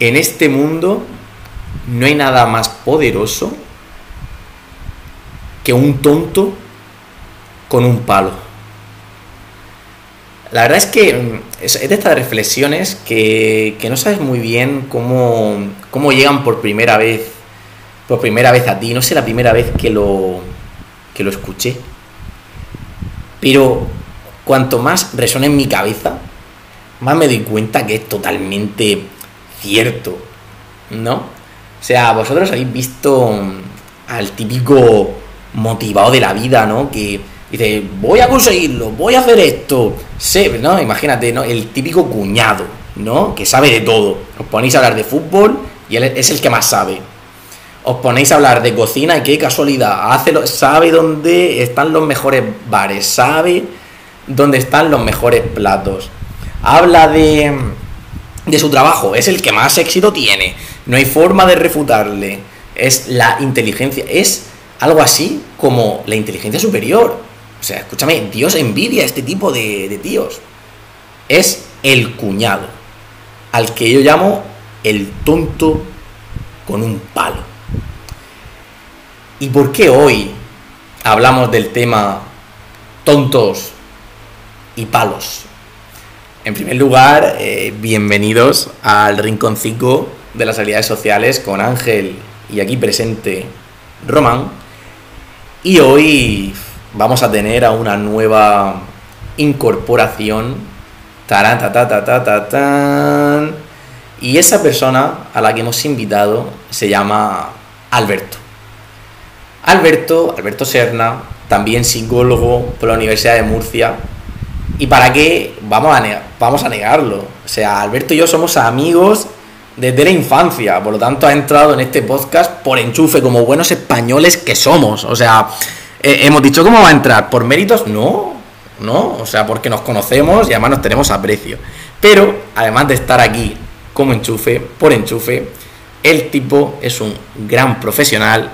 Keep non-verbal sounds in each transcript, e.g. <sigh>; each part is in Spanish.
en este mundo no hay nada más poderoso que un tonto con un palo. La verdad es que mm, es de estas reflexiones que, no sabes muy bien cómo, cómo llegan por primera vez, por primera vez a ti. No sé la primera vez que lo, que lo escuché. Pero cuanto más resuena en mi cabeza, más me doy cuenta que es totalmente cierto, ¿no? O sea, vosotros habéis visto al típico motivado de la vida, ¿no? Que dice, voy a conseguirlo, voy a hacer esto. ¿no? Imagínate, ¿no? El típico cuñado, ¿no? Que sabe de todo. Os ponéis a hablar de fútbol y él es el que más sabe. Os ponéis a hablar de cocina y qué casualidad. Hace sabe dónde están los mejores bares, sabe dónde están los mejores platos. Habla de, de su trabajo, es el que más éxito tiene. No hay forma de refutarle. Es la inteligencia, es algo así como la inteligencia superior. O sea, escúchame, Dios envidia este tipo de, de tíos. Es el cuñado, al que yo llamo el tonto con un palo. ¿Y por qué hoy hablamos del tema tontos y palos? En primer lugar, eh, bienvenidos al rinconcito de las habilidades sociales con Ángel y aquí presente Román. Y hoy vamos a tener a una nueva incorporación. Y esa persona a la que hemos invitado se llama Alberto. Alberto, Alberto Serna, también psicólogo por la Universidad de Murcia. ¿Y para qué vamos a, vamos a negarlo? O sea, Alberto y yo somos amigos desde la infancia, por lo tanto ha entrado en este podcast por enchufe, como buenos españoles que somos. O sea, eh, hemos dicho cómo va a entrar, por méritos, no, no, o sea, porque nos conocemos y además nos tenemos aprecio. Pero, además de estar aquí como enchufe, por enchufe, el tipo es un gran profesional,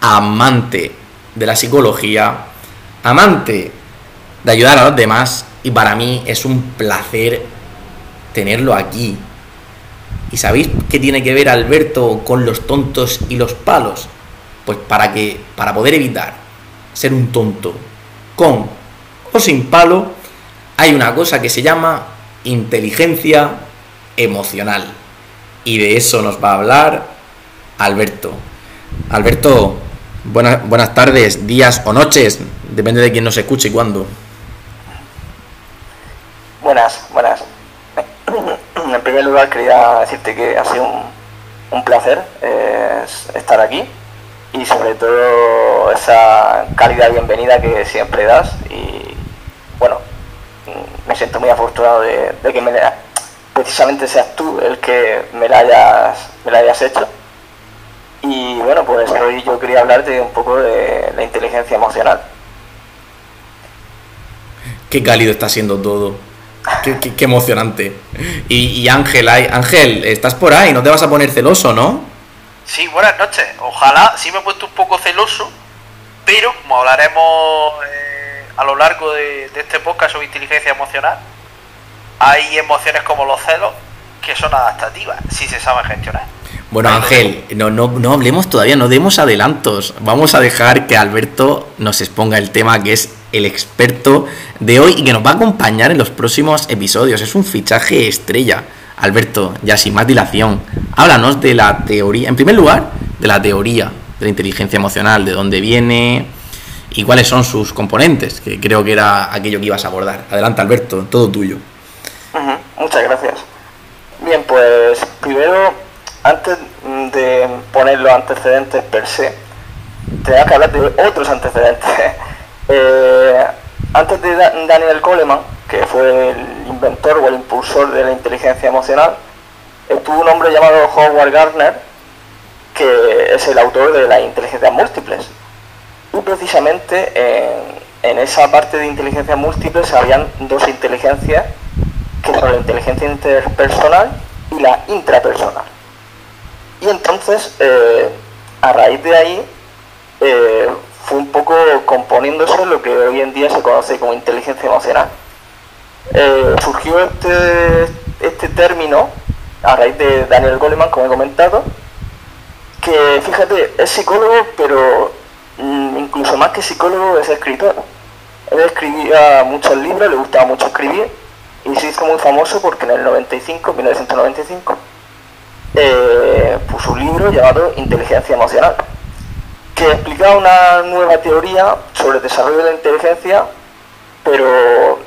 amante de la psicología, amante de ayudar a los demás y para mí es un placer tenerlo aquí. ¿Y sabéis qué tiene que ver Alberto con los tontos y los palos? Pues para que para poder evitar ser un tonto con o sin palo, hay una cosa que se llama inteligencia emocional. Y de eso nos va a hablar Alberto. Alberto, buenas, buenas tardes, días o noches, depende de quién nos escuche y cuándo. Buenas, buenas. En primer lugar quería decirte que ha sido un, placer eh, estar aquí y sobre todo esa cálida bienvenida que siempre das y bueno, me siento muy afortunado de, que me precisamente seas tú el que me la me la hayas hecho y bueno, pues hoy yo quería hablarte un poco de la inteligencia emocional. Qué cálido está siendo todo. Qué, emocionante. Y, Ángel, Ángel, estás por ahí, no te vas a poner celoso, ¿no? Sí, buenas noches. Ojalá sí me he puesto un poco celoso, pero como hablaremos eh, a lo largo de, este podcast sobre inteligencia emocional, hay emociones como los celos que son adaptativas si se saben gestionar. Bueno, Ángel, no, no, no hablemos todavía, no demos adelantos. Vamos a dejar que Alberto nos exponga el tema que es el experto de hoy y que nos va a acompañar en los próximos episodios. Es un fichaje estrella. Alberto, ya sin más dilación, háblanos de la teoría, en primer lugar, de la teoría de la inteligencia emocional, de dónde viene y cuáles son sus componentes, que creo que era aquello que ibas a abordar. Adelante, Alberto, todo tuyo. Muchas gracias. Bien, pues primero, antes de poner los antecedentes per se, tenía que hablar de otros antecedentes eh, antes de Daniel Coleman, que fue el inventor o el impulsor de la inteligencia emocional, estuvo un hombre llamado Howard Gardner, que es el autor de la inteligencia múltiples. Y precisamente en, esa parte de inteligencia múltiples habían dos inteligencias, que son la inteligencia interpersonal y la intrapersonal. Y entonces, eh, a raíz de ahí, eh, fue un poco componiéndose lo que hoy en día se conoce como inteligencia emocional. Eh, surgió este, este término a raíz de Daniel Goleman, como he comentado, que fíjate, es psicólogo, pero mm, incluso más que psicólogo es escritor. Él escribía muchos libros, le gustaba mucho escribir y se hizo muy famoso porque en el 95, 1995, eh, puso un libro llamado Inteligencia Emocional, que explicaba una nueva teoría sobre el desarrollo de la inteligencia, pero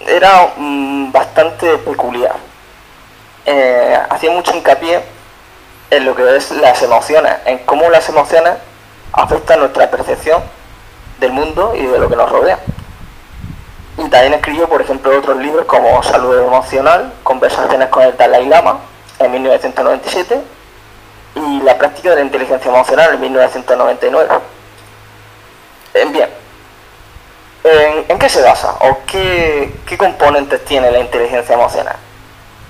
era mm, bastante peculiar. Eh, hacía mucho hincapié en lo que es las emociones, en cómo las emociones afectan nuestra percepción del mundo y de lo que nos rodea. Y también escribió, por ejemplo, otros libros como Salud Emocional, Conversaciones con el Dalai Lama, en 1997, y La práctica de la inteligencia emocional, en 1999. Bien, ¿en, qué se basa o qué, qué componentes tiene la inteligencia emocional?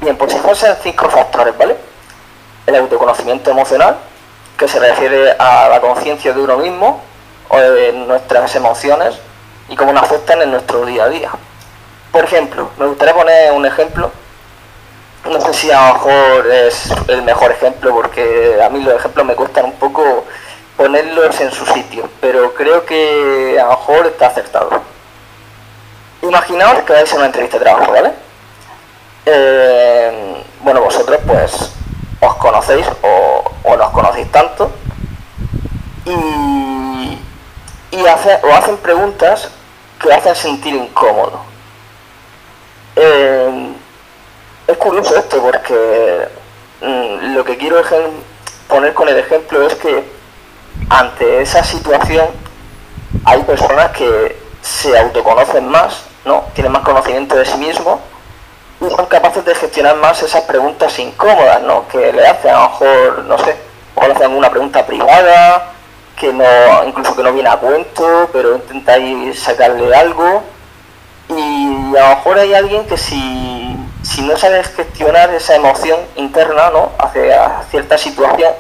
Bien, pues se basan cinco factores, ¿vale? El autoconocimiento emocional, que se refiere a la conciencia de uno mismo o de nuestras emociones y cómo nos afectan en nuestro día a día. Por ejemplo, me gustaría poner un ejemplo. No sé si a lo mejor es el mejor ejemplo porque a mí los ejemplos me cuestan un poco ponerlos en su sitio, pero creo que a lo mejor está acertado. Imaginaos que vais a una entrevista de trabajo, ¿vale? Eh, bueno, vosotros pues os conocéis o, o no os conocéis tanto y, y hace, os hacen preguntas que hacen sentir incómodo. Eh, es curioso porque mm, lo que quiero poner con el ejemplo es que ante esa situación hay personas que se autoconocen más, ¿no? Tienen más conocimiento de sí mismos y son capaces de gestionar más esas preguntas incómodas, ¿no? Que le hacen a lo mejor, no sé, o le hacen una pregunta privada que no, incluso que no viene a cuento, pero intentáis sacarle algo. Y a lo mejor hay alguien que si, si no sabes gestionar esa emoción interna, ¿no? Hacia cierta situación,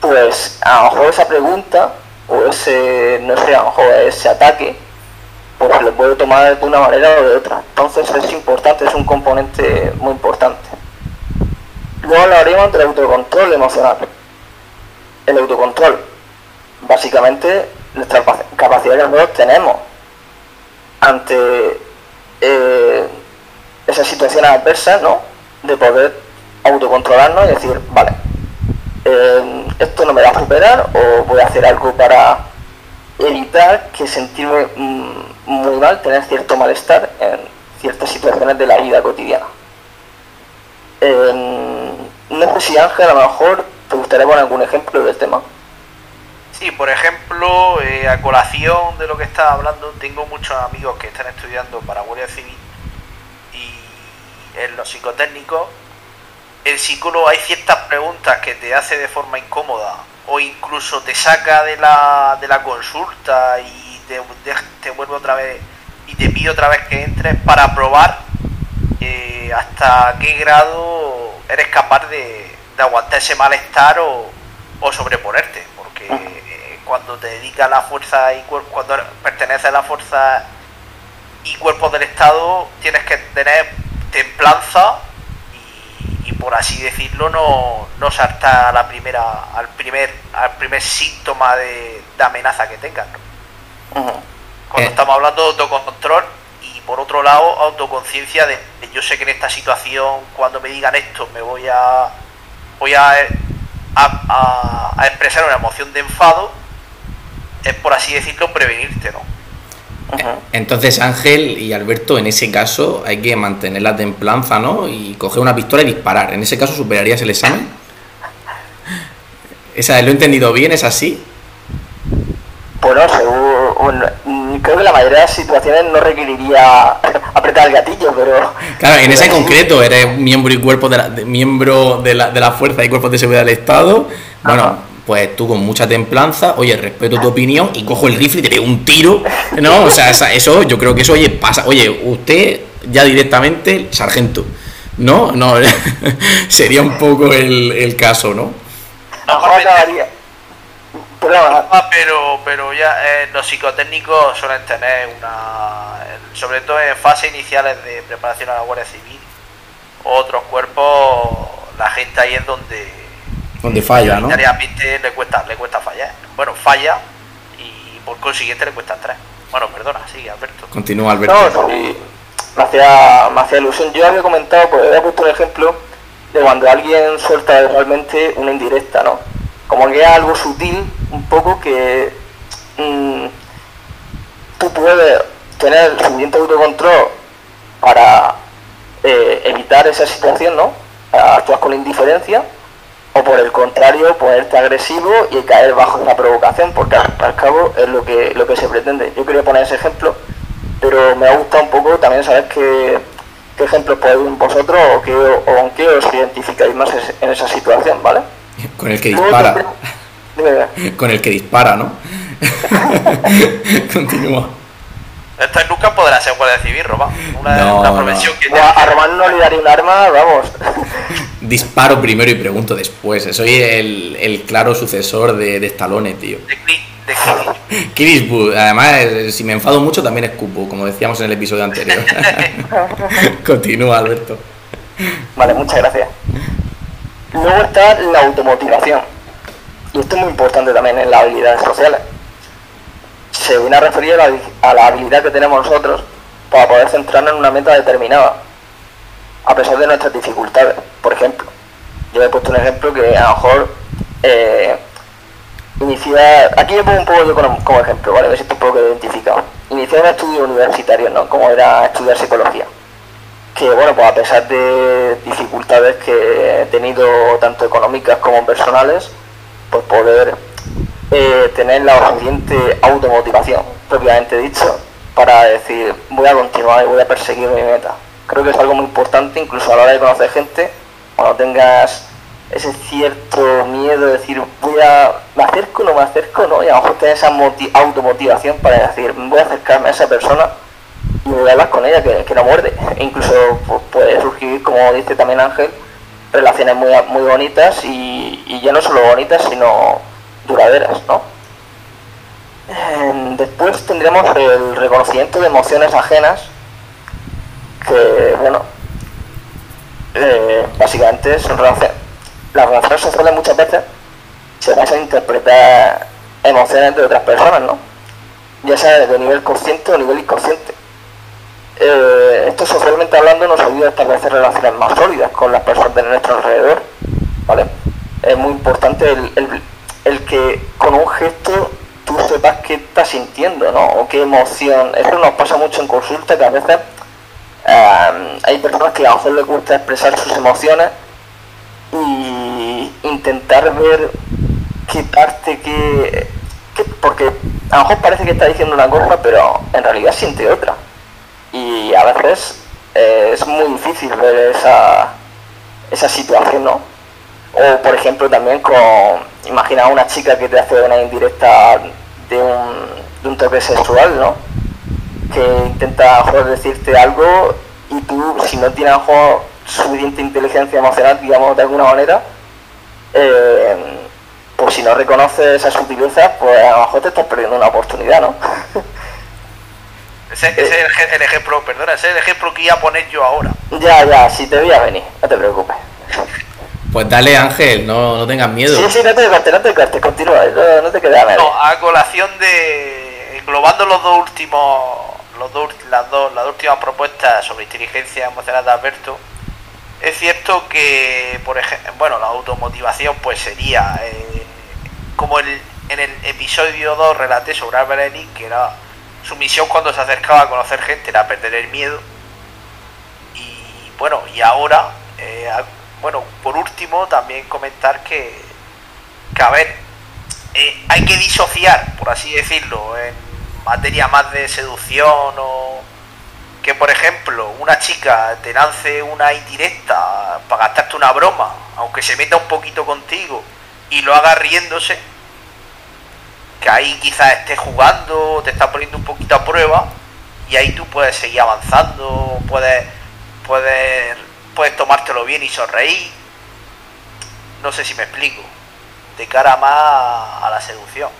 pues a lo mejor esa pregunta o ese, no sé, a lo mejor ese ataque, pues lo puede tomar de una manera o de otra. Entonces es importante, es un componente muy importante. Luego hablaremos del autocontrol emocional. El autocontrol básicamente nuestra capacidad que nosotros tenemos ante eh, esas situaciones adversas, ¿no? De poder autocontrolarnos y decir, vale, eh, esto no me va a superar o voy a hacer algo para evitar que sentirme mm, muy mal, tener cierto malestar en ciertas situaciones de la vida cotidiana. Eh, no sé si Ángel, a lo mejor te gustaría poner algún ejemplo del tema. Sí, por ejemplo, eh, a colación de lo que estaba hablando, tengo muchos amigos que están estudiando para Guardia Civil en los psicotécnicos, el psicólogo hay ciertas preguntas que te hace de forma incómoda o incluso te saca de la, de la consulta y te, te vuelve otra vez y te pide otra vez que entres para probar eh, hasta qué grado eres capaz de, aguantar ese malestar o, o sobreponerte, porque cuando te dedicas a la fuerza y cuando perteneces a la fuerza y cuerpos del Estado, tienes que tener templanza y, por así decirlo no, no saltar a la primera, al primer, al primer síntoma de, amenaza que tengas. Cuando eh. estamos hablando de autocontrol y por otro lado autoconciencia de yo sé que en esta situación cuando me digan esto me voy a voy a, a expresar una emoción de enfado es por así decirlo prevenirte, ¿no? Entonces Ángel y Alberto, en ese caso hay que mantener la templanza, ¿no? Y coger una pistola y disparar. En ese caso superarías el examen. <laughs> Esa, ¿Lo he entendido bien? ¿Es así? Bueno, según, creo que la mayoría de las situaciones no requeriría <laughs> apretar el gatillo, pero... Claro, en ese <laughs> concreto eres miembro y cuerpo de la, miembro de la, de la fuerza y cuerpos de seguridad del Estado. Bueno, pues tú con mucha templanza, oye, respeto tu opinión y cojo el rifle y te pego un tiro, ¿no? O sea, eso yo creo que eso, oye, pasa, oye, usted ya directamente sargento, ¿no? No, <laughs> sería un poco el, caso, ¿no? No, pero, pero ya eh, los psicotécnicos suelen tener una, sobre todo en fases iniciales de preparación a la Guardia Civil, otros cuerpos gente ahí es donde donde falla, ¿no? le cuesta, le cuesta fallar. Bueno, falla y por consiguiente le cuesta tres. Bueno, perdona, sí, Alberto. Continúa, Alberto. No, sí, me hacía, me hacía ilusión. Yo había comentado, pues había puesto un ejemplo de cuando alguien suelta realmente una indirecta, ¿no? Como que es algo sutil, un poco que mm, tú puedes tener suficiente autocontrol para eh, evitar esa situación, ¿no? Actúas con indiferencia o por el contrario ponerte agresivo y caer bajo esa provocación porque al, cabo es lo que lo que se pretende. Yo quería poner ese ejemplo pero me ha gustado un poco también saber qué, qué ejemplos podéis vosotros o, qué, o con qué os identificáis más en esa situación vale con el que dispara. con el que dispara no <laughs> continúa esto nunca podrá ser guardia civil, Román. Una, una profesión que... A Román no le daría un arma, vamos. <laughs> Disparo primero y pregunto después. Soy el, el claro sucesor de, de Stallone, tío. De, de <laughs> Además, si me enfado mucho también escupo, como decíamos en el episodio anterior. <laughs> Continúa, Alberto. Vale, muchas gracias. Luego está la automotivación. Y esto es muy importante también en las habilidades sociales se viene a referir a la, habilidad que tenemos nosotros para poder centrarnos en una meta determinada, a pesar de nuestras dificultades. Por ejemplo, yo he puesto un ejemplo que a lo mejor eh, iniciar, aquí me pongo un poco yo como, ejemplo, ¿vale? A ver si estoy un poco identificado. Iniciar un estudio universitario, ¿no? Como era estudiar psicología. Que bueno, pues a pesar de dificultades que he tenido tanto económicas como personales, pues poder eh, tener la suficiente automotivación, propiamente dicho, para decir voy a continuar y voy a perseguir mi meta. Creo que es algo muy importante, incluso a la hora de conocer gente, cuando tengas ese cierto miedo de decir voy a me acerco no me acerco no y a lo mejor tener esa automotivación para decir voy a acercarme a esa persona y voy a hablar con ella que, no muerde e incluso pues, puede surgir como dice también Ángel relaciones muy, muy bonitas y, y ya no solo bonitas sino duraderas, ¿no? Em, después tendremos el reconocimiento de emociones ajenas, que, bueno, eh, básicamente son las relaciones sociales muchas veces se basan a interpretar emociones de otras personas, ¿no? Ya sea de nivel consciente o nivel inconsciente. Eh, esto socialmente hablando nos ayuda a establecer relaciones más sólidas con las personas de nuestro alrededor, ¿vale? Es muy importante el que con un gesto tú sepas qué estás sintiendo, ¿no? O qué emoción. Eso nos pasa mucho en consulta, que a veces hay personas que a lo mejor les gusta expresar sus emociones y intentar ver qué parte, qué, porque a lo mejor parece que está diciendo una cosa, pero en realidad siente otra. Y a veces eh, es muy difícil ver esa, esa situación, ¿no? O por ejemplo también con, imagina una chica que te hace una indirecta de un, de un toque sexual, ¿no? Que intenta decirte algo y tú, si no tienes suficiente inteligencia emocional, digamos, de alguna manera, eh, pues si no reconoces esa sutileza, pues a lo mejor te estás perdiendo una oportunidad, ¿no? <laughs> ese, es el, ejemplo, perdona, ese es el ejemplo que iba a poner yo ahora. Ya, ya, si te voy a venir, no te preocupes. Pues dale, Ángel, no, no tengas miedo. Sí, sí, no te descartes, no te descartes, continúa, no, no te quedas No, a colación de. englobando los dos últimos. Los dos, las, dos, las últimas propuestas sobre inteligencia emocional de Alberto, es cierto que, por ejemplo, bueno, la automotivación pues sería eh, como el, en el episodio 2 relaté sobre Albert que era su misión cuando se acercaba a conocer gente era perder el miedo. Y bueno, y ahora eh, bueno, por último, también comentar que, a ver, eh, hay que disociar, por así decirlo, en materia más de seducción o que, por ejemplo, una chica te lance una indirecta para gastarte una broma, aunque se meta un poquito contigo y lo haga riéndose, que ahí quizás esté jugando, te está poniendo un poquito a prueba y ahí tú puedes seguir avanzando, puedes, puedes puedes tomártelo bien y sonreír. No sé si me explico. De cara más a la seducción.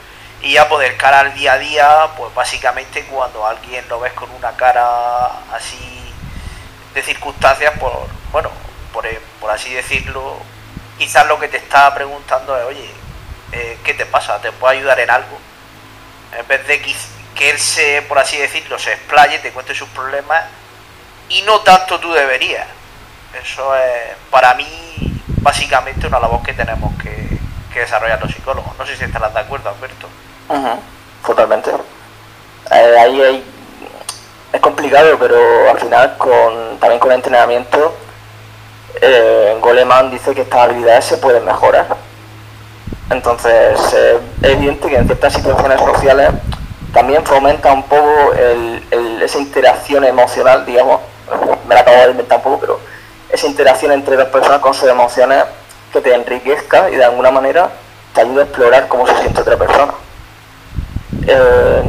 Y ya poder cara al día a día, pues básicamente cuando alguien lo ves con una cara así de circunstancias, por, bueno, por, por así decirlo, quizás lo que te está preguntando es, oye, eh, ¿qué te pasa? ¿Te puedo ayudar en algo? En vez de que él se, por así decirlo, se explaye, te cuente sus problemas y no tanto tú deberías. Eso es, para mí, básicamente una labor que tenemos que, desarrollar los psicólogos. No sé si estarás de acuerdo, Alberto. totalmente. Eh, ahí es complicado, pero al final, con, también con el entrenamiento, eh, Goleman dice que estas habilidades se pueden mejorar. Entonces, es evidente que en ciertas situaciones sociales también fomenta un poco esa interacción emocional, digamos, me la acabo de inventar un poco, pero esa interacción entre dos personas con sus emociones que te enriquezca y de alguna manera te ayuda a explorar cómo se siente otra persona. Eh,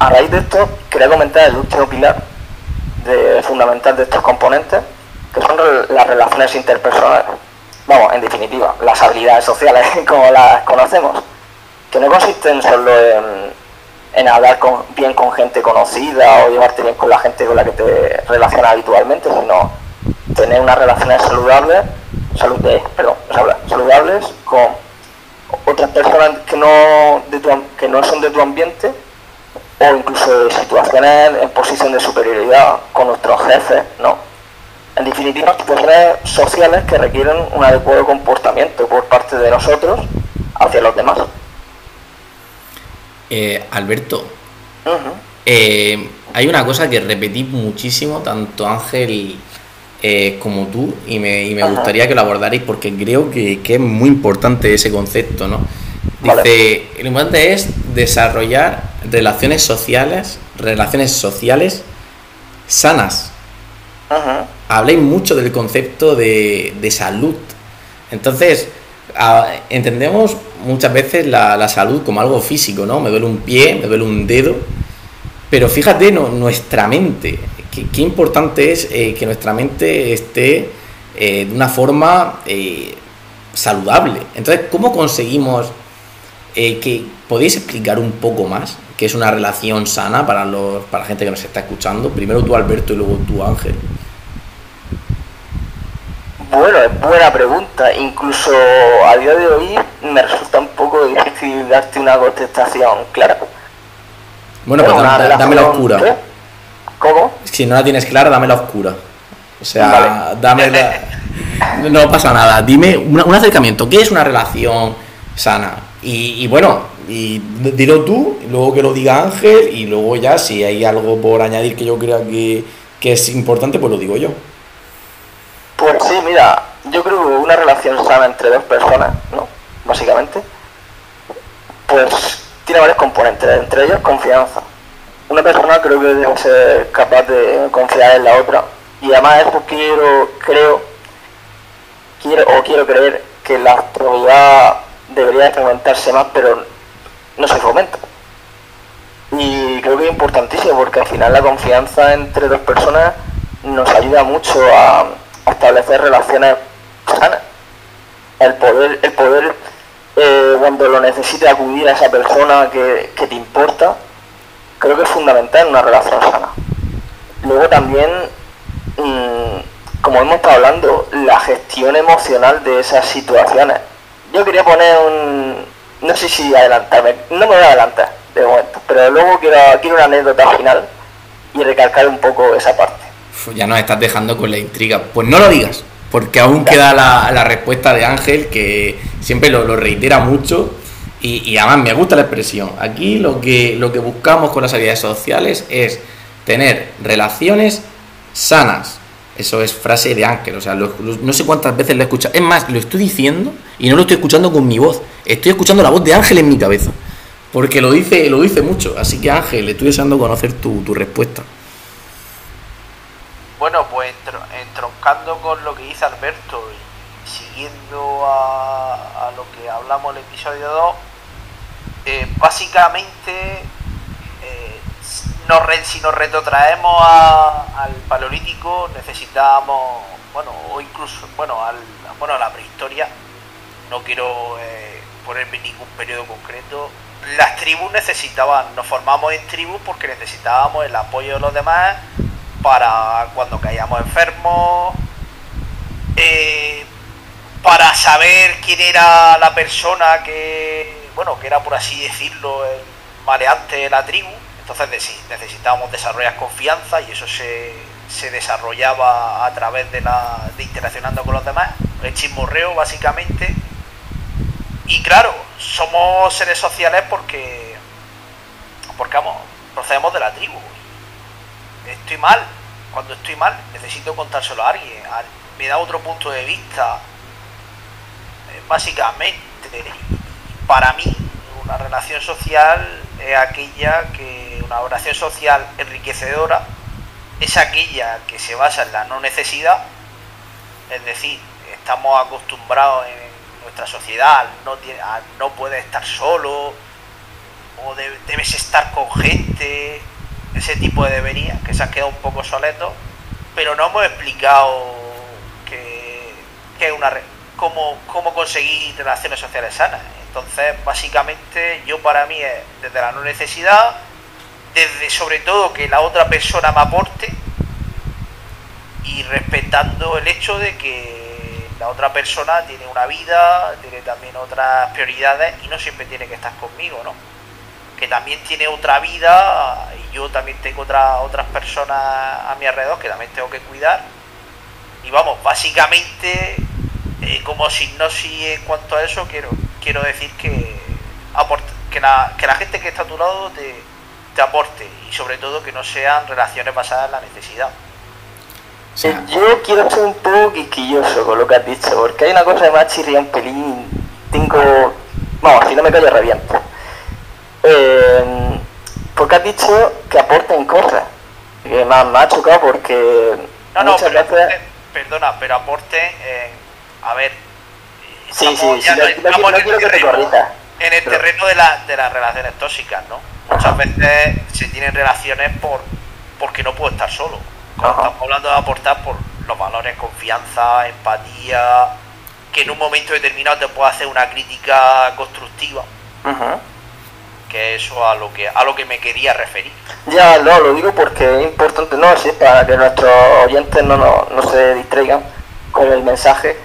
a raíz de esto, quería comentar el último pilar de, fundamental de estos componentes, que son las relaciones interpersonales. Vamos, en definitiva, las habilidades sociales <laughs> como las conocemos, que no consisten solo en, hablar bien con gente conocida o llevarte bien con la gente con la que te relacionas habitualmente, sino tener unas relaciones saludables, perdón, saludables con otras personas que no, que no son de tu ambiente o incluso situaciones en posición de superioridad con nuestros jefes, ¿no? En definitiva, situaciones sociales que requieren un adecuado comportamiento por parte de nosotros hacia los demás. Eh, Alberto, eh, hay una cosa que repetí muchísimo, tanto Ángel eh, como tú, y me, gustaría que lo abordarais porque creo que, es muy importante ese concepto, ¿no? Dice, lo importante es desarrollar relaciones sociales, relaciones sociales sanas. Habléis mucho del concepto de, salud. Entonces, entendemos muchas veces la, salud como algo físico, ¿no? Me duele un pie, me duele un dedo. Pero fíjate, no, nuestra mente, qué, importante es eh, que nuestra mente esté eh, de una forma eh, saludable. Entonces, ¿cómo conseguimos que podéis explicar un poco más qué es una relación sana para, los, para la gente que nos está escuchando? Primero tú, Alberto, y luego tú, Ángel. Bueno, es buena pregunta. Incluso a día de hoy me resulta un poco difícil darte una contestación clara. Bueno, pues dame la oscura. ¿Cómo? Si no la tienes clara, dame la oscura. O sea, dame la... No pasa nada. Dime un acercamiento. ¿Qué es una relación sana? Y, bueno, y dilo tú, luego que lo diga Ángel, y luego ya si hay algo por añadir que yo crea que, que es importante, pues lo digo yo. Pues sí, mira, yo creo que una relación sana entre dos personas, ¿no? Básicamente, pues tiene varios componentes, entre ellos confianza. Una persona creo que debe ser capaz de confiar en la otra y además eso quiero, creo, quiero o quiero creer que la actualidad debería fomentarse más, pero no se fomenta. Y creo que es importantísimo porque al final la confianza entre dos personas nos ayuda mucho a establecer relaciones sanas. El poder, el poder eh, cuando lo necesite acudir a esa persona que, te importa, creo que es fundamental en una relación sana. Luego también, mm, como hemos estado hablando, la gestión emocional de esas situaciones. Yo quería poner un... No sé si adelantarme, no me voy a adelantar de momento, pero luego quiero, quiero una anécdota final y recalcar un poco esa parte ya nos estás dejando con la intriga. Pues no lo digas, porque aún queda la, respuesta de Ángel, que siempre lo, reitera mucho. Y, además me gusta la expresión. Aquí lo que, lo que buscamos con las habilidades sociales es tener relaciones sanas. Eso es frase de Ángel. O sea, no sé cuántas veces lo he escuchado. Es más, lo estoy diciendo y no lo estoy escuchando con mi voz. Estoy escuchando la voz de Ángel en mi cabeza. Porque lo dice, lo dice mucho. Así que Ángel, estoy deseando conocer tu, tu respuesta. Bueno, pues entroncando con lo que dice Alberto y siguiendo a, lo que hablamos en el episodio 2, eh, básicamente eh, si nos retrotraemos al paleolítico necesitamos, bueno, o incluso, bueno, al, bueno, a la prehistoria, no quiero eh, ponerme ningún periodo concreto, las tribus necesitaban, nos formamos en tribus porque necesitábamos el apoyo de los demás para cuando caíamos enfermos, para saber quién era la persona que, bueno, que era por así decirlo, el maleante de la tribu. Entonces necesitábamos desarrollar confianza y eso se, se desarrollaba a través de, la, de interaccionando con los demás, el chismorreo básicamente. Y claro, somos seres sociales porque, porque vamos, procedemos de la tribu. Estoy mal, cuando estoy mal necesito contárselo a alguien, me da otro punto de vista. Eh, básicamente, para mí, una relación social es aquella que, una relación social enriquecedora, es aquella que se basa en la no necesidad, es decir, estamos acostumbrados en nuestra sociedad no, no puedes estar solo, o debes estar con gente, ese tipo de debería, que se ha quedado un poco soleto, pero no hemos explicado que, que una cómo, cómo conseguir relaciones sociales sanas. Entonces, básicamente, yo para mí es desde la no necesidad, desde sobre todo que la otra persona me aporte y respetando el hecho de que la otra persona tiene una vida, tiene también otras prioridades y no siempre tiene que estar conmigo, ¿no? Que también tiene otra vida y yo también tengo otra, otras personas a mi alrededor que también tengo que cuidar. Y vamos, básicamente, eh, como signosis en cuanto a eso, quiero, quiero decir que, que, la, que la gente que está a tu lado te, te aporte y sobre todo que no sean relaciones basadas en la necesidad. Yo quiero ser un poco quisquilloso con lo que has dicho, porque hay una cosa de más chirría un pelín. Tengo. Vamos, si no me callo, reviento. Eh, porque has dicho que aporten cosas. Que me, ha, chocado porque. No, no, pero perdona, pero aporte. A ver. Sí, sí, sí, no, quiero que te corrijas. En el terreno de, la, de las relaciones tóxicas, ¿no? Muchas veces se tienen relaciones por porque no puedo estar solo estamos hablando de aportar por los valores confianza, empatía, que en un momento determinado te pueda hacer una crítica constructiva. Que eso a lo que a lo que me quería referir. Ya, no, lo digo porque es importante, no, sí, para que nuestros oyentes no, no, se distraigan con el mensaje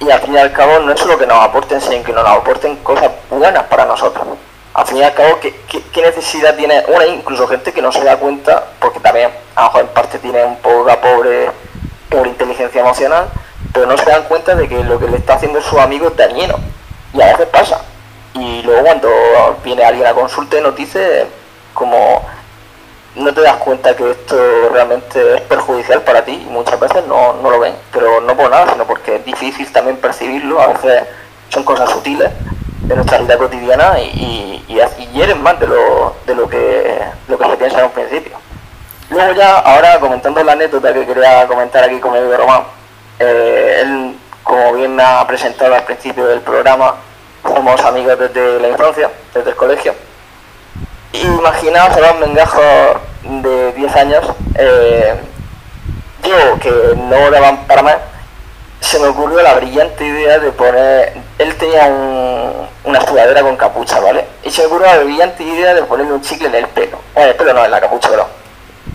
y al fin y al cabo no es solo que nos aporten, sino que nos aporten cosas buenas para nosotros al fin y al cabo, ¿qué, necesidad tiene una? Incluso gente que no se da cuenta, porque también a lo mejor en parte tiene un poco la pobre, pobre inteligencia emocional, pero no se dan cuenta de que lo que le está haciendo su amigo es dañino. Y a veces pasa. Y luego cuando viene alguien a consulta y nos dice como no te das cuenta que esto realmente es perjudicial para ti y muchas veces no, no lo ven, pero no por nada, sino porque es difícil también percibirlo, a veces son cosas sutiles de nuestra vida cotidiana y, y, y hieren más de lo, de lo que lo que se piensa en un principio. Luego ya, ahora comentando la anécdota que quería comentar aquí con de Román, eh, él, como bien me ha presentado al principio del programa, somos amigos desde la infancia, desde el colegio. Imaginaos a los mengajos de 10 años, eh, yo que no daban para más, se me ocurrió la brillante idea de poner. Él tenía una sudadera con capucha, ¿vale? Y se me ocurrió la brillante idea de ponerle un chicle en el pelo. En el pelo no, en la capucha, pero.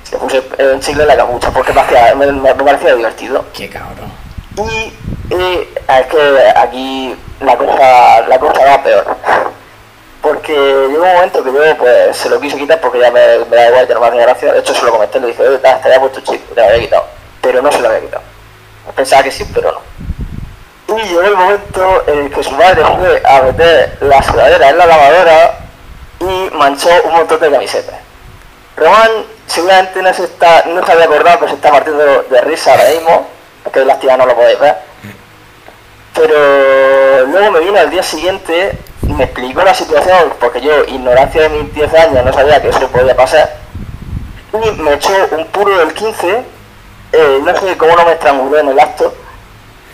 Se puse un chicle en la capucha porque me, parecía divertido. Qué cabrón. Y, es que aquí la cosa, la cosa va peor. Porque llegó un momento que yo pues se lo quise quitar porque ya me, da igual, ya no me hacía gracia. De hecho se lo comenté, le dije, oye, te había puesto chicle, te lo había quitado. Pero no se lo había quitado. Pensaba que sí, pero no. Y llegó el momento en el que su madre fue a meter la sudadera en la lavadora y manchó un montón de camisetas. Román seguramente no se, está, no se había acordado, pero se está partiendo de risa ahora mismo, porque de lástima no lo podéis ver. Pero luego me vino al día siguiente y me explicó la situación, porque yo, ignorancia de mis 10 años, no sabía que eso podía pasar. Y me echó un puro del 15 eh, no sé cómo no me estranguló en el acto.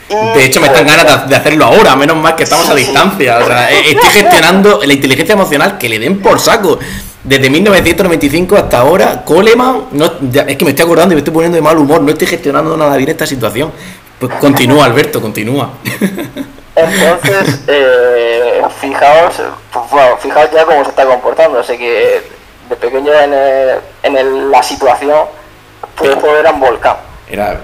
de hecho, me están pues, ganas de hacerlo ahora, menos mal que estamos a distancia. O sea, eh, estoy gestionando la inteligencia emocional que le den por saco. Desde 1995 hasta ahora, Coleman, no, es que me estoy acordando y me estoy poniendo de mal humor, no estoy gestionando nada bien esta situación. Pues continúa, Alberto, continúa. <laughs> Entonces, <laughs> eh, fijaos, pues, fijaos ya cómo se está comportando. Así que de pequeño en, en la situación, pues era un volcán. Era,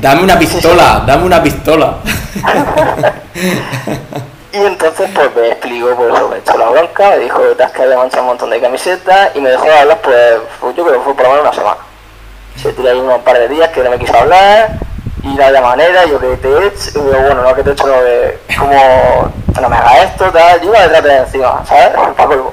dame una pistola, dame una pistola. <laughs> <laughs> y entonces pues me explico, pues eso, me echó la bronca, me dijo que te has quedado manchado un montón de camisetas y me dejó de hablar pues, pues yo creo que fue por lo menos una semana. Se tiró ahí unos par de días que no me quiso hablar y no había manera, yo que te he hecho, y digo, bueno, no que te he hecho, no, de, como, no me hagas esto, tal, yo iba detrás de encima, ¿sabes? Para colmo.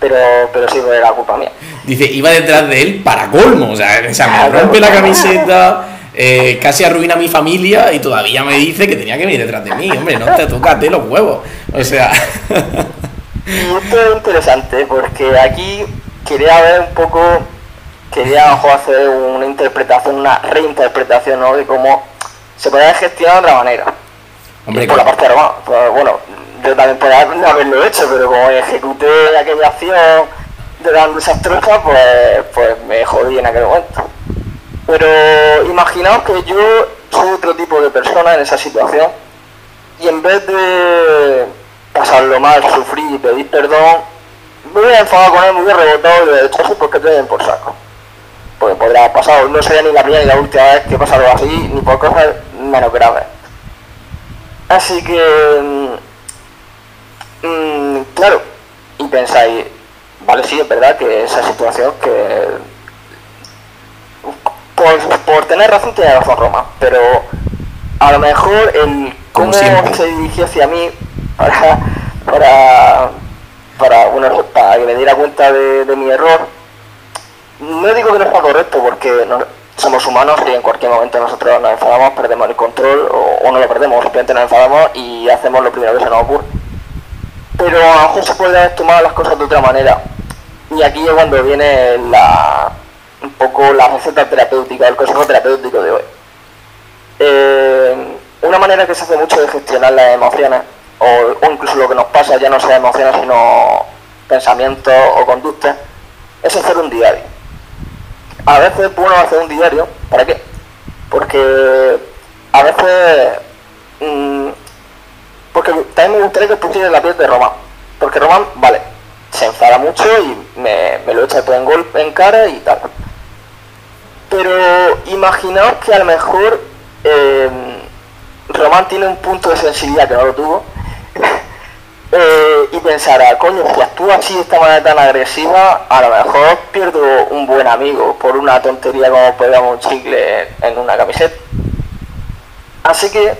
Pero, pero sí, pues era culpa mía. Dice, iba detrás de él para colmo. O sea, o sea me Claro. rompe la camiseta, eh, casi arruina a mi familia y todavía me dice que tenía que venir detrás de mí. Hombre, no te tocate los huevos. O sea, Y esto es interesante porque aquí quería ver un poco, quería mejor hacer una interpretación, una reinterpretación ¿no? de cómo se podía gestionar de otra manera. hombre, por la parte de Roma. Pues, bueno, yo también podría haberlo hecho, pero como ejecuté aquella acción de tan desastrosa, pues, pues me jodí en aquel momento. Pero imaginaos que yo soy otro tipo de persona en esa situación y en vez de pasarlo mal, sufrir y pedir perdón, me voy a enfadar con él, me voy a rebotar y le he dicho porque te den por saco. Podría haber pasado, no sería ni la primera ni la última vez que pasa algo así, ni por cosas menos graves. Así que, mm, mm, claro, y pensáis, vale, sí, es verdad que esa situación que por, por tener razón tiene razón Roma, pero a lo mejor el cómo se dirigió hacia mí para, para, para, bueno, para que me diera cuenta de, de mi error, no digo que no sea correcto porque somos humanos y en cualquier momento nosotros nos enfadamos, perdemos el control o, no lo perdemos, simplemente nos enfadamos y hacemos lo primero que se nos ocurre. Pero a lo mejor se puede haber tomado las cosas de otra manera. Y aquí es cuando viene un poco la receta terapéutica, el consejo terapéutico de hoy. Eh, una manera que se hace mucho de gestionar las emociones, o, incluso lo que nos pasa ya no son emociones, sino pensamientos o conductas, es hacer un diario. A veces es bueno hacer un diario, ¿para qué? Porque a veces... mm, porque también me gustaría que la piel de Román. Porque Román, vale, se enfada mucho y me, lo echa todo en golpe en cara y tal. Pero imaginaos que a lo mejor eh, Román tiene un punto de sensibilidad que no lo tuvo. Eh, y pensará, coño, si actúa así de esta manera tan agresiva, a lo mejor pierdo un buen amigo por una tontería como pegar un chicle en una camiseta. Así que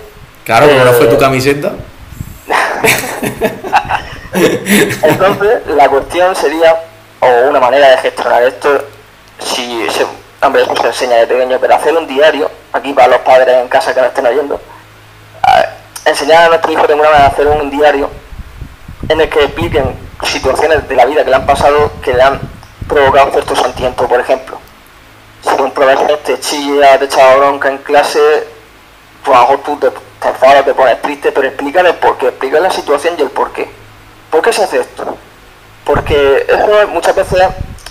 claro, como no fue tu Eh, camiseta. <laughs> Entonces, la cuestión sería, o una manera de gestionar esto, si se, hombre, eso se enseña de pequeño, pero hacer un diario, aquí para los padres en casa que no estén oyendo, a- enseñar a nuestros hijos de alguna manera a hacer un diario en el que expliquen situaciones de la vida que le han pasado que le han provocado ciertos sentimientos, por ejemplo. Si un profesor te chilla, te echa bronca en clase, pues a lo mejor tú te, te enfadas, te pones triste, pero explícale el por qué, explícale la situación y el por qué. ¿Por qué se hace esto? Porque eso muchas veces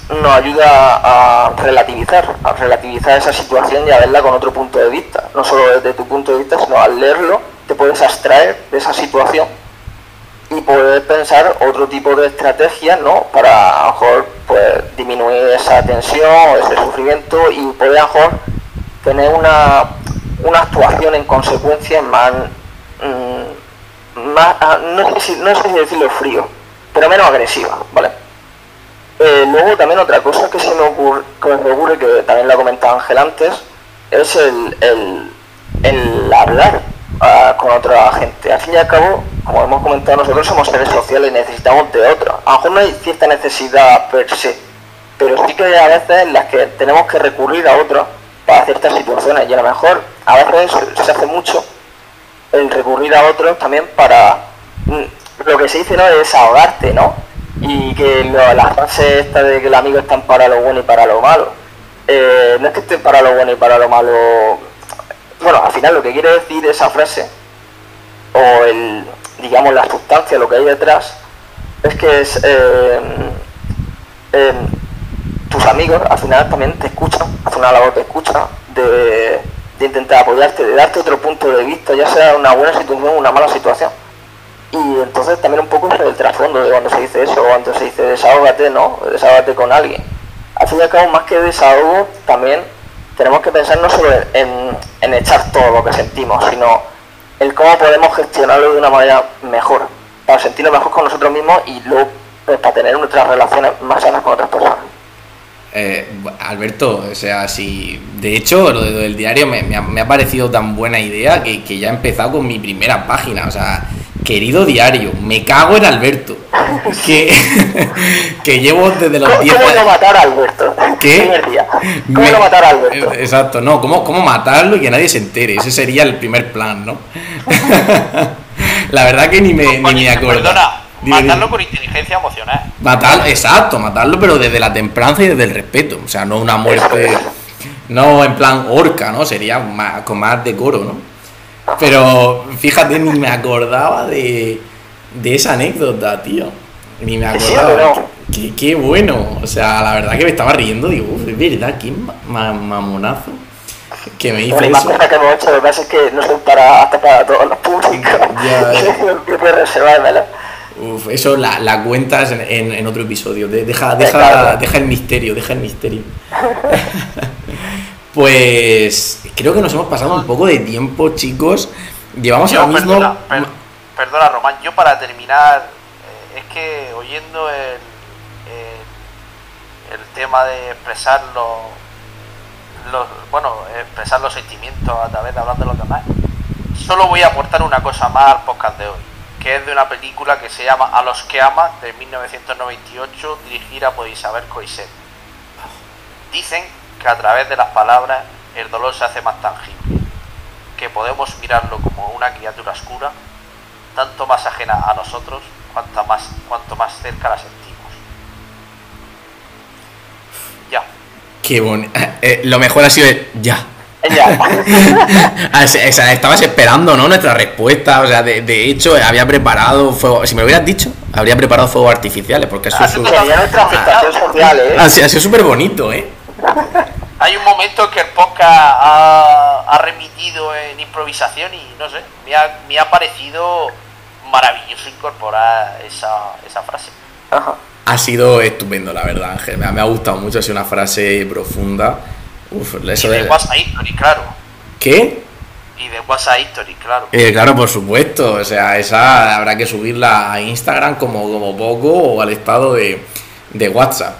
nos ayuda a relativizar, a relativizar esa situación y a verla con otro punto de vista. No solo desde tu punto de vista, sino al leerlo te puedes abstraer de esa situación y poder pensar otro tipo de estrategias, ¿no? Para a lo mejor pues, disminuir esa tensión o ese sufrimiento y poder a lo mejor tener una, una actuación en consecuencia más, mm, más ah, no, sé si, no sé si decirlo frío, pero menos agresiva, ¿vale? Eh, luego también otra cosa que se me ocurre, que me ocurre, que también lo ha comentado Ángel antes, es el, el, el hablar ah, con otra gente. Al fin y al cabo, como hemos comentado, nosotros somos seres sociales y necesitamos de otros. A lo mejor no hay cierta necesidad per se, pero sí que a veces en las que tenemos que recurrir a otros para ciertas situaciones. Y a lo mejor a veces se- hace mucho el recurrir a otros también para mm, lo que se dice no es desahogarte no y que la frase esta de que el amigo están para lo bueno y para lo malo. Eh, no es que estén para lo bueno y para lo malo. Bueno al final lo que quiere decir esa frase o el digamos la sustancia lo que hay detrás es que es eh, eh, tus amigos al final también te escuchan, hacen una labor de escucha, de, intentar apoyarte, de darte otro punto de vista, ya sea una buena situación o una mala situación. Y entonces también un poco el trasfondo de cuando se dice eso, cuando se dice desahógate, ¿no? Desahógate con alguien. Al fin y al cabo, más que desahogo, también tenemos que pensar no solo en echar todo lo que sentimos, sino el cómo podemos gestionarlo de una manera mejor, para sentirnos mejor con nosotros mismos y luego pues, para tener nuestras relaciones más sanas con otras personas. Eh, Alberto, o sea, si de hecho lo, de- lo del diario me, me ha, me ha parecido tan buena idea que, que ya he empezado con mi primera página. O sea, querido diario, me cago en Alberto. Que, <laughs> que llevo desde los ¿Cómo, 10 cómo no años. matar a Alberto? ¿Qué? ¿Cómo Me- no matar a Alberto? Exacto, no, ¿cómo, cómo matarlo y que nadie se entere? Ese sería el primer plan, ¿no? <laughs> La verdad que ni me, ni me acuerdo. Perdona, Dime, dime. matarlo con inteligencia emocional. Matarlo, exacto, matarlo, pero desde la templanza y desde el respeto. O sea, no una muerte. No en plan orca, ¿no? Sería más- con más decoro, ¿no? Pero fíjate, ni me acordaba de, de esa anécdota, tío. Ni me Sí, acordaba. pero- Qué, qué bueno. O sea, la verdad que me estaba riendo. Digo, "Uf, es verdad, qué ma- ma- mamonazo que me hizo más eso. cosas que hemos hecho, lo que pasa es que no son para, hasta para todos los públicos. <laughs> Ya. <laughs> Uf, eso la, la cuentas en, en- en otro episodio. De- deja, deja, deja el misterio, deja el misterio. <laughs> pues creo que nos hemos pasado un poco de tiempo, chicos. Llevamos Yo, ahora mismo. perdona, per- perdona, Román, yo para terminar, eh, es que oyendo el, el, el tema de expresar los, los- bueno, expresar los sentimientos a través de hablar de los demás, solo voy a aportar una cosa más al podcast de hoy, que es de una película que se llama A los que amas, de 1998, dirigida por Isabel Coixet. Dicen que a través de las palabras el dolor se hace más tangible que podemos mirarlo como una criatura oscura, tanto más ajena a nosotros, cuanto más, cuanto más cerca la sentimos. Ya. Qué bonito. <laughs> lo mejor ha sido el ya. <laughs> O sea, estabas esperando, ¿no? Nuestra respuesta. O sea, de, de hecho, había preparado fuego. Si me lo hubieras dicho, habría preparado fuegos artificiales. Porque eso es. aceptación social, ¿eh? Ha sido ha sido súper bonito, ¿eh? Hay un momento en que el podcast ha, ha remitido en improvisación y no sé, me ha, me ha parecido maravilloso incorporar esa, esa frase. Ajá. Ha sido estupendo, la verdad, Ángel. Me ha, me ha gustado mucho, ha sido una frase profunda. Uf, eso y de de... WhatsApp History, claro. ¿Qué? Y de WhatsApp History, claro. Eh, claro, por supuesto. O sea, esa habrá que subirla a Instagram como, como poco o al estado de, de WhatsApp.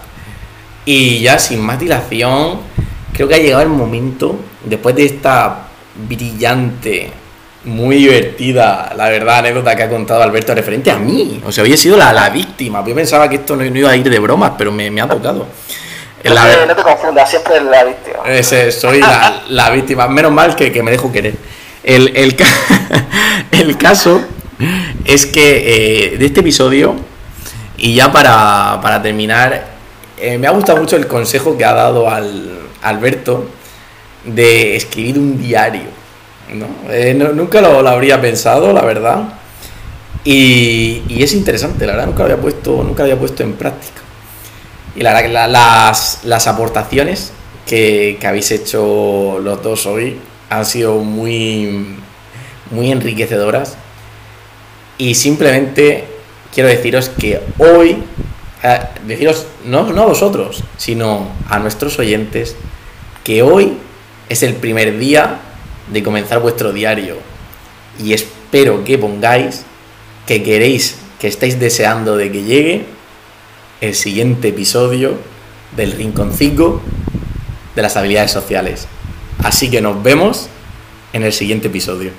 Y ya sin más dilación, creo que ha llegado el momento, después de esta brillante, muy divertida, la verdad, anécdota que ha contado Alberto referente a mí. O sea, hoy he sido la, la víctima. Yo pensaba que esto no, no iba a ir de bromas, pero me, me ha tocado. No, La te, ver- no te confundas, siempre es la víctima. ese, soy la, <laughs> la víctima. Menos mal que, que me dejo querer. El, el, <laughs> el caso es que eh, de este episodio, y ya para, para terminar, eh, me ha gustado mucho el consejo que ha dado al Alberto de escribir un diario. ¿no? Eh, nunca lo, habría pensado, la verdad. Y, y es interesante, la verdad, nunca lo había puesto, nunca había puesto en práctica. Y la la- las, las aportaciones que, que habéis hecho los dos hoy han sido muy, muy enriquecedoras. Y simplemente quiero deciros que hoy, eh, deciros, no, no a vosotros, sino a nuestros oyentes, que hoy es el primer día de comenzar vuestro diario. Y espero que pongáis que queréis, que estáis deseando de que llegue el siguiente episodio del Rinconcito de las habilidades sociales. Así que nos vemos en el siguiente episodio.